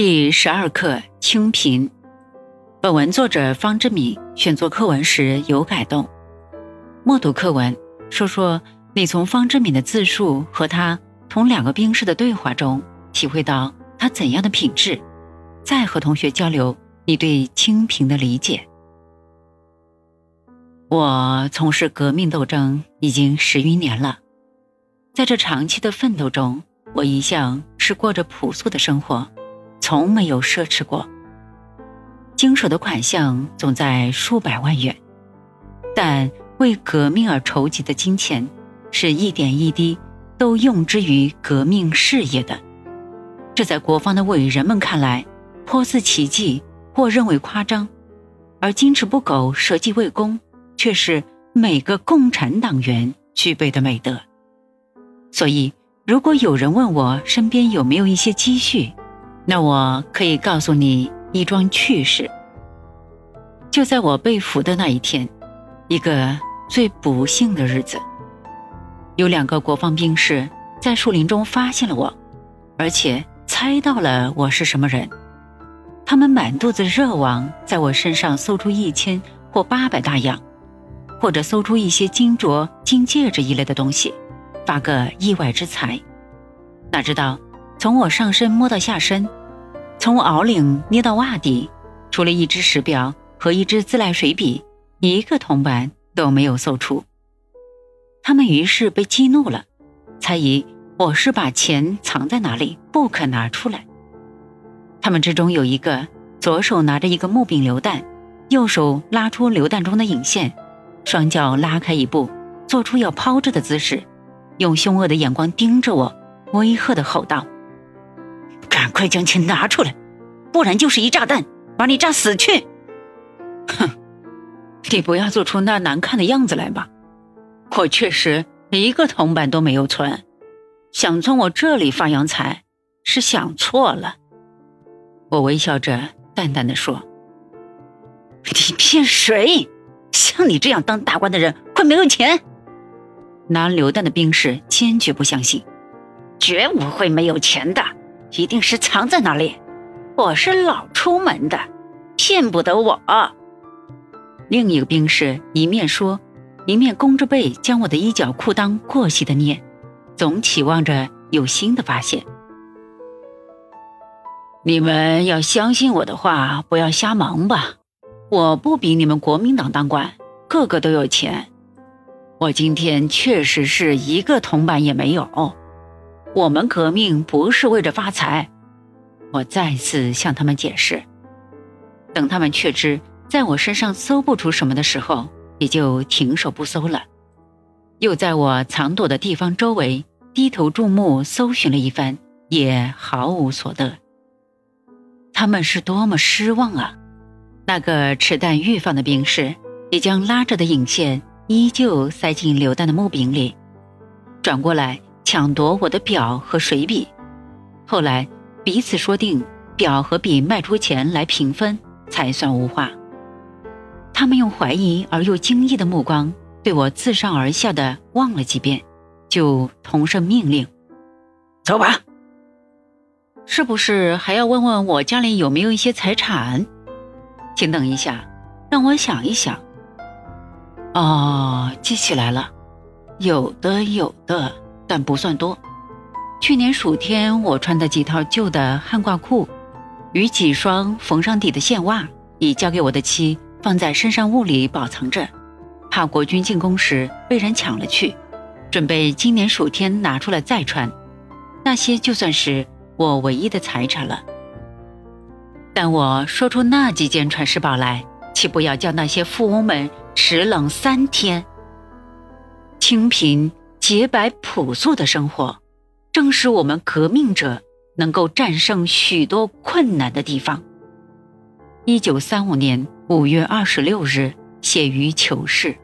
第十二课清贫。本文作者方志敏选作课文时有改动。默读课文，说说你从方志敏的自述和他同两个兵士的对话中体会到他怎样的品质，再和同学交流你对清贫的理解。我从事革命斗争已经十余年了，在这长期的奋斗中，我一向是过着朴素的生活。从没有奢侈过，经手的款项总在数百万元，但为革命而筹集的金钱，是一点一滴都用之于革命事业的。这在国方的伟人们看来，颇似奇迹，或认为夸张；而矜持不苟、舍己为公，却是每个共产党员具备的美德。所以，如果有人问我身边有没有一些积蓄，那我可以告诉你一桩趣事。就在我被俘的那一天，一个最不幸的日子，有两个国防兵士在树林中发现了我，而且猜到了我是什么人。他们满肚子热望在我身上搜出一千或八百大洋，或者搜出一些金镯、金戒指一类的东西，发个意外之财。哪知道从我上身摸到下身。从袄领捏到袜底，除了一只石表和一支自来水笔，一个铜板都没有搜出。他们于是被激怒了，猜疑我是把钱藏在哪里，不肯拿出来。他们之中有一个左手拿着一个木柄榴弹，右手拉出榴弹中的引线，双脚拉开一步，做出要抛掷的姿势，用凶恶的眼光盯着我，威吓的吼道。赶快将钱拿出来，不然就是一炸弹，把你炸死去！哼，你不要做出那难看的样子来吧。我确实一个铜板都没有存，想从我这里发洋财，是想错了。我微笑着淡淡的说：“你骗谁？像你这样当大官的人会没有钱？”拿榴弹的兵士坚决不相信，绝不会没有钱的。一定是藏在那里。我是老出门的，骗不得我。另一个兵士一面说，一面弓着背将我的衣角裤裆过细的捏，总期望着有新的发现。你们要相信我的话，不要瞎忙吧。我不比你们国民党当官，个个都有钱。我今天确实是一个铜板也没有。我们革命不是为着发财，我再次向他们解释。等他们确知在我身上搜不出什么的时候，也就停手不搜了。又在我藏躲的地方周围低头注目搜寻了一番，也毫无所得。他们是多么失望啊！那个持弹预放的兵士也将拉着的引线依旧塞进榴弹的木柄里，转过来。抢夺我的表和水笔，后来彼此说定表和笔卖出钱来平分，才算无话。他们用怀疑而又惊异的目光对我自上而下的望了几遍，就同声命令：“走吧。”是不是还要问问我家里有没有一些财产？请等一下，让我想一想。哦，记起来了，有的，有的。但不算多。去年暑天，我穿的几套旧的汉褂裤，与几双缝上底的线袜，已交给我的妻放在身上物里保藏着，怕国军进攻时被人抢了去，准备今年暑天拿出来再穿。那些就算是我唯一的财产了。但我说出那几件传世宝来，岂不要叫那些富翁们齿冷三天？清贫。洁白朴素的生活，正是我们革命者能够战胜许多困难的地方。一九三五年五月二十六日，写于求是。